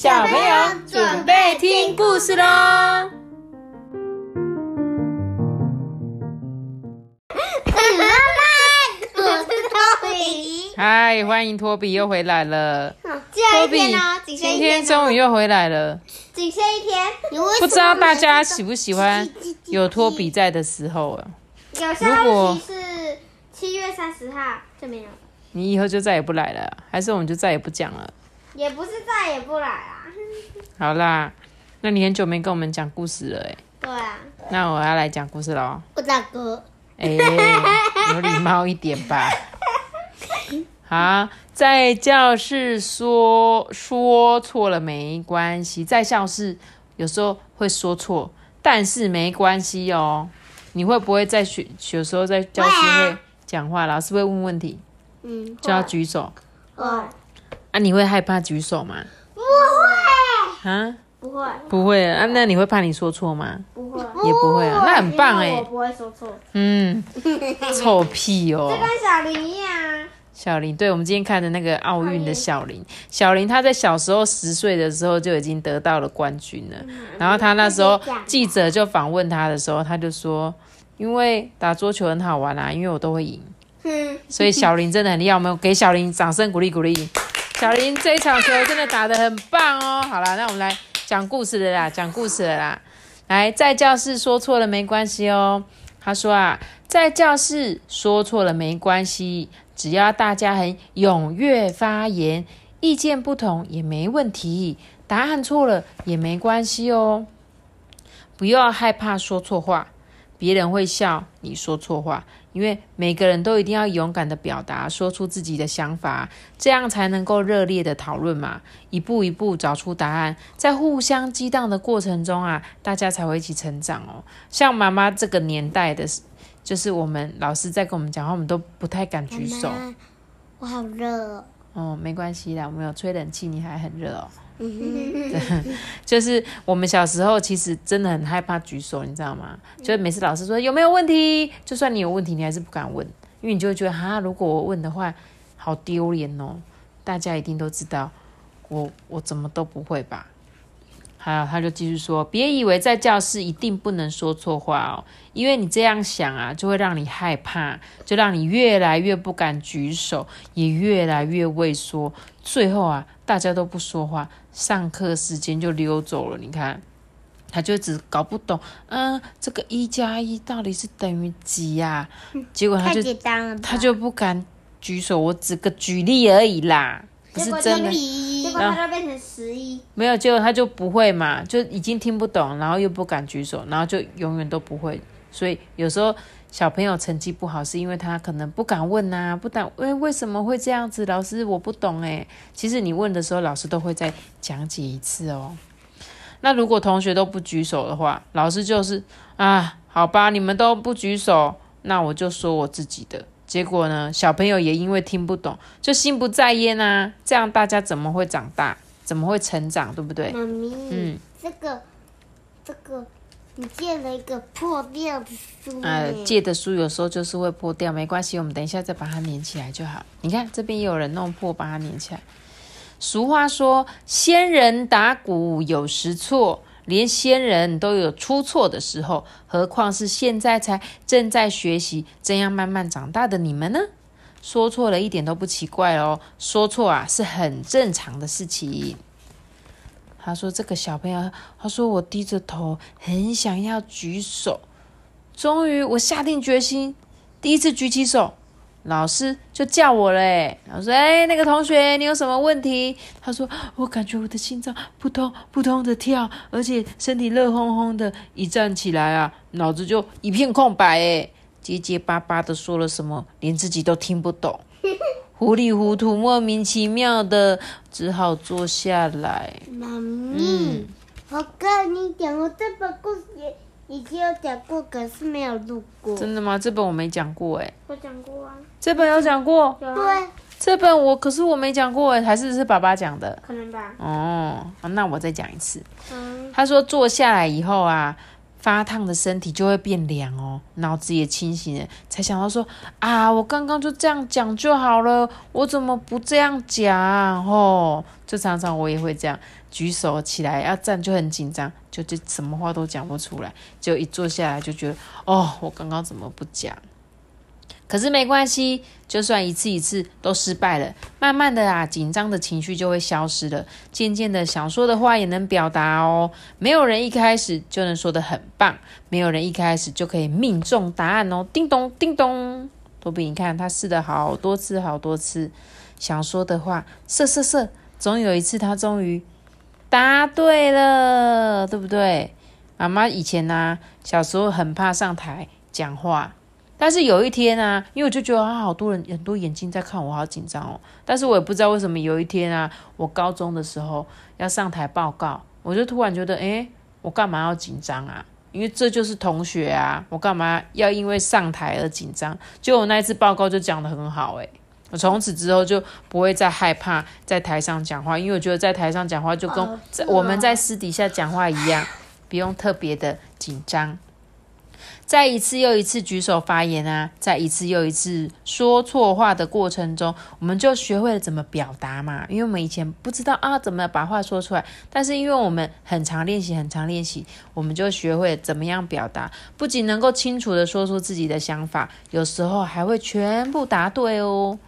小朋友准备听故事喽！我是托比。嗨，欢迎托比又回来了。托比今天天终于又回来了。仅剩一天。不知道大家喜不喜欢有托比在的时候啊？有消如果息是七月三十号就没有，你以后就再也不来了，还是我们就再也不讲了？也不是再也不来啦。好啦，那你很久没跟我们讲故事了哎，对啊，那我要来讲故事喽。我大哥。哎、有礼貌一点吧。好，在教室说说错了没关系，在教室有时候会说错，但是没关系哦。你会不会在学有时候在教室会讲话，老师会问问题，嗯，就要举手会。啊？你会害怕举手吗？不会，啊，不会，不会啊。那你会怕你说错吗？不会，也不会啊那很棒哎我不会说错，嗯，臭屁哦。就跟小林一样啊。小林，对我们今天看的那个奥运的小林，小林他在小时候十岁的时候就已经得到了冠军了。然后他那时候记者就访问他的时候，他就说，因为打桌球很好玩啊，因为我都会赢，嗯，所以小林真的很厉害。我们给小林掌声鼓励鼓励。小林这一场球真的打得很棒哦。好啦，那我们来讲故事了啦，讲故事了啦。来，在教室说错了没关系哦。他说啊，在教室说错了没关系，只要大家很踊跃发言，意见不同也没问题，答案错了也没关系哦。不要害怕说错话，别人会笑你说错话，因为每个人都一定要勇敢的表达，说出自己的想法，这样才能够热烈的讨论嘛，一步一步找出答案，在互相激荡的过程中啊，大家才会一起成长哦。像妈妈这个年代的，就是我们老师在跟我们讲话，我们都不太敢举手。妈妈我好热。哦，没关系啦，我们有吹冷气，你还很热哦。嗯 就是我们小时候其实真的很害怕举手，你知道吗？就是每次老师说有没有问题，就算你有问题，你还是不敢问，因为你就会觉得哈，如果我问的话，好丢脸哦。大家一定都知道，我我怎么都不会吧？还有，他就继续说，别以为在教室一定不能说错话哦，因为你这样想啊，就会让你害怕，就让你越来越不敢举手，也越来越畏缩，最后啊，大家都不说话，上课时间就溜走了。你看，他就只搞不懂，嗯，这个一加一到底是等于几呀、结果他太就他就不敢举手，我只个举例而已啦，不是真的。结果他就变成十一。没有，结果他就不会嘛，就已经听不懂，然后又不敢举手，然后就永远都不会。所以有时候小朋友成绩不好，是因为他可能不敢问呐、不敢，哎，为什么会这样子？老师，我不懂哎。其实你问的时候，老师都会再讲解一次哦。那如果同学都不举手的话，老师就是啊，好吧，你们都不举手，那我就说我自己的。结果呢，小朋友也因为听不懂，就心不在焉啊。这样大家怎么会长大？怎么会成长？对不对？妈咪，嗯，这个这个，你借了一个破掉的书呃，借的书有时候就是会破掉，没关系，我们等一下再把它粘起来就好。你看这边也有人弄破，把它粘起来。俗话说：“仙人打鼓有时错，连仙人都有出错的时候，何况是现在才正在学习正要慢慢长大的你们呢？”说错了一点都不奇怪哦，说错啊是很正常的事情。他说：“这个小朋友，他说我低着头，很想要举手。终于，我下定决心，第一次举起手，老师就叫我了。哎，老师说：‘哎，那个同学，你有什么问题？’他说：‘我感觉我的心脏扑通扑通的跳，而且身体热烘烘的。一站起来啊，脑子就一片空白。哎，结结巴巴的说了什么，连自己都听不懂。’糊里糊涂、莫名其妙的，只好坐下来。妈咪，我跟你讲，我这本故事也以前有讲过，可是没有录过。真的吗？这本我没讲过哎，我讲过啊，这本有讲过。对，这本我可是我没讲过哎，还是是爸爸讲的可能吧。哦。那我再讲一次。嗯，他说坐下来以后啊，发烫的身体就会变凉哦，脑子也清醒了，才想到说啊，我刚刚就这样讲就好了，我怎么不这样讲？哦，就常常我也会这样，举手起来要站就很紧张，就就什么话都讲不出来，就一坐下来就觉得哦，我刚刚怎么不讲？可是没关系，就算一次一次都失败了，慢慢的啊，紧张的情绪就会消失了，渐渐的想说的话也能表达哦。没有人一开始就能说的很棒，没有人一开始就可以命中答案哦。叮咚叮咚，托比，你看他试了好多次好多次，想说的话，射射射，总有一次他终于答对了，对不对？妈妈以前呢，小时候很怕上台讲话。但是有一天啊，因为我就觉得啊，好多人很多眼睛在看我，好紧张哦。但是我也不知道为什么有一天啊，我高中的时候要上台报告，我就突然觉得，哎，我干嘛要紧张啊？因为这就是同学啊，我干嘛要因为上台而紧张？就我那一次报告就讲得很好，诶，我从此之后就不会再害怕在台上讲话，因为我觉得在台上讲话就跟我们在私底下讲话一样，不用特别的紧张。在一次又一次举手发言啊，在一次又一次说错话的过程中，我们就学会了怎么表达嘛。因为我们以前不知道啊，怎么把话说出来。但是因为我们很常练习，很常练习，我们就学会怎么样表达。不仅能够清楚的说出自己的想法，有时候还会全部答对哦。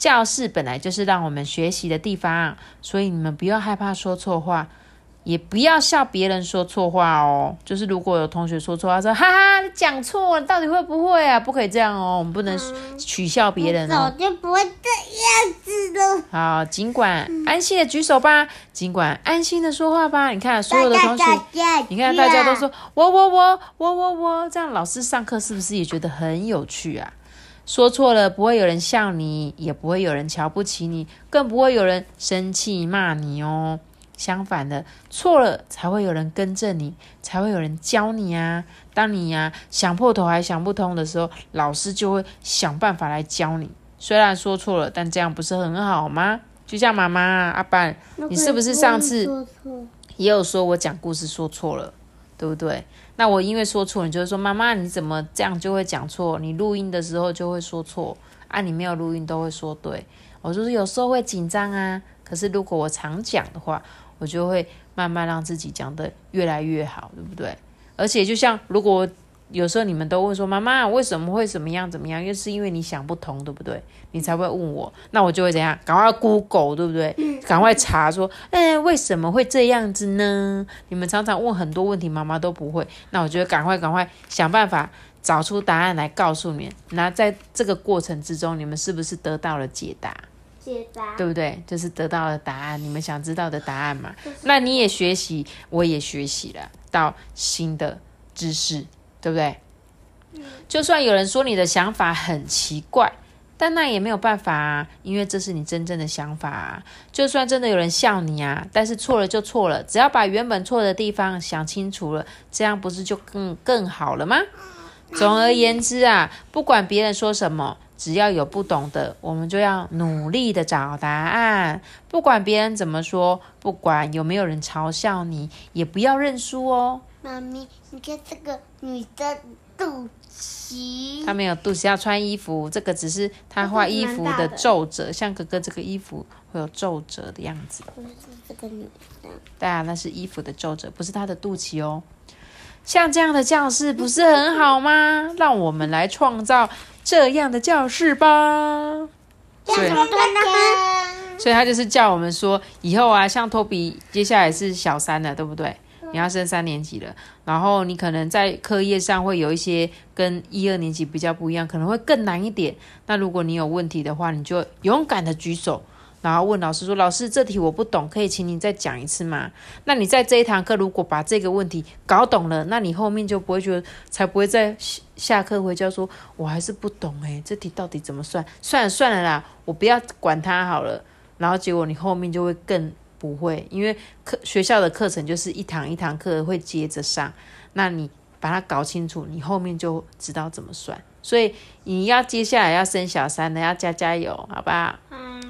教室本来就是让我们学习的地方，所以你们不要害怕说错话。也不要笑别人说错话哦，就是如果有同学说错话，说哈哈，你讲错了，到底会不会啊？不可以这样哦，我们不能取笑别人哦。就不会这样子了。好，尽管安心的举手吧，尽管安心的说话吧。你看所有的同学，你看大家都说我我我我我我，这样老师上课是不是也觉得很有趣啊？说错了不会有人笑你，也不会有人瞧不起你，更不会有人生气骂你哦。相反的，错了才会有人更正你，才会有人教你啊。当你呀想破头还想不通的时候，老师就会想办法来教你。虽然说错了，但这样不是很好吗？就像妈妈阿班，你是不是上次也有说我讲故事说错了，对不对？那我因为说错，你就会说妈妈你怎么这样就会讲错？你录音的时候就会说错啊，你没有录音都会说对。我就是有时候会紧张啊，可是如果我常讲的话。我就会慢慢让自己讲得越来越好，对不对？而且就像如果有时候你们都问说妈妈为什么会怎么样怎么样，又是因为你想不通，对不对？你才会问我，那我就会怎样？赶快 Google，对不对？赶快查说，嗯，为什么会这样子呢？你们常常问很多问题，妈妈都不会，那我就赶快赶快想办法找出答案来告诉你。那在这个过程之中，你们是不是得到了解答？解答对不对？就是得到了答案，你们想知道的答案嘛？那你也学习，我也学习了到新的知识，对不对？就算有人说你的想法很奇怪，但那也没有办法啊，因为这是你真正的想法啊。就算真的有人笑你啊，但是错了就错了，只要把原本错的地方想清楚了，这样不是就更更好了吗？总而言之啊，不管别人说什么。只要有不懂的，我们就要努力的找答案。不管别人怎么说，不管有没有人嘲笑你，也不要认输哦。妈咪，你看这个女的肚脐，她没有肚脐，要穿衣服。这个只是她画衣服的皱褶，像哥哥这个衣服会有皱褶的样子。不是这个女的。对啊，那是衣服的皱褶，不是她的肚脐哦。像这样的教室不是很好吗？让我们来创造这样的教室吧。所以，所以他就是叫我们说，以后啊，像托比接下来是小三了，对不对？你要升三年级了，然后你可能在课业上会有一些跟一二年级比较不一样，可能会更难一点。那如果你有问题的话，你就勇敢的举手。然后问老师说：“老师，这题我不懂，可以请你再讲一次吗？”那你在这一堂课如果把这个问题搞懂了，那你后面就不会觉得，才不会在下课回家说：“我还是不懂诶，这题到底怎么算？算了算了啦，我不要管它好了。”然后结果你后面就会更不会，因为课学校的课程就是一堂一堂课会接着上，那你把它搞清楚，你后面就知道怎么算。所以你要接下来要升小三的，要加加油，好不好？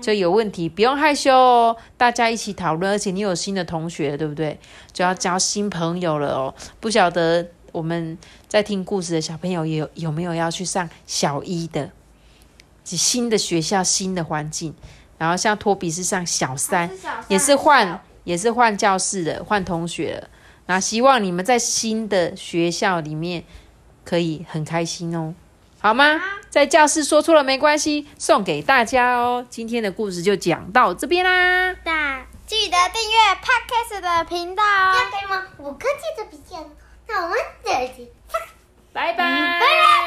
就有问题不用害羞哦，大家一起讨论，而且你有新的同学，对不对？就要交新朋友了哦。不晓得我们在听故事的小朋友有有没有要去上小一的，新的学校、新的环境。然后像托比是上小三，也是换也是换教室的，换同学了。那希望你们在新的学校里面可以很开心哦，好吗？在教室说错了没关系，送给大家哦。今天的故事就讲到这边啦，那记得订阅 Podcast 的频道哦。要给我五颗记得笔记哦。那我们再见，拜拜。拜拜。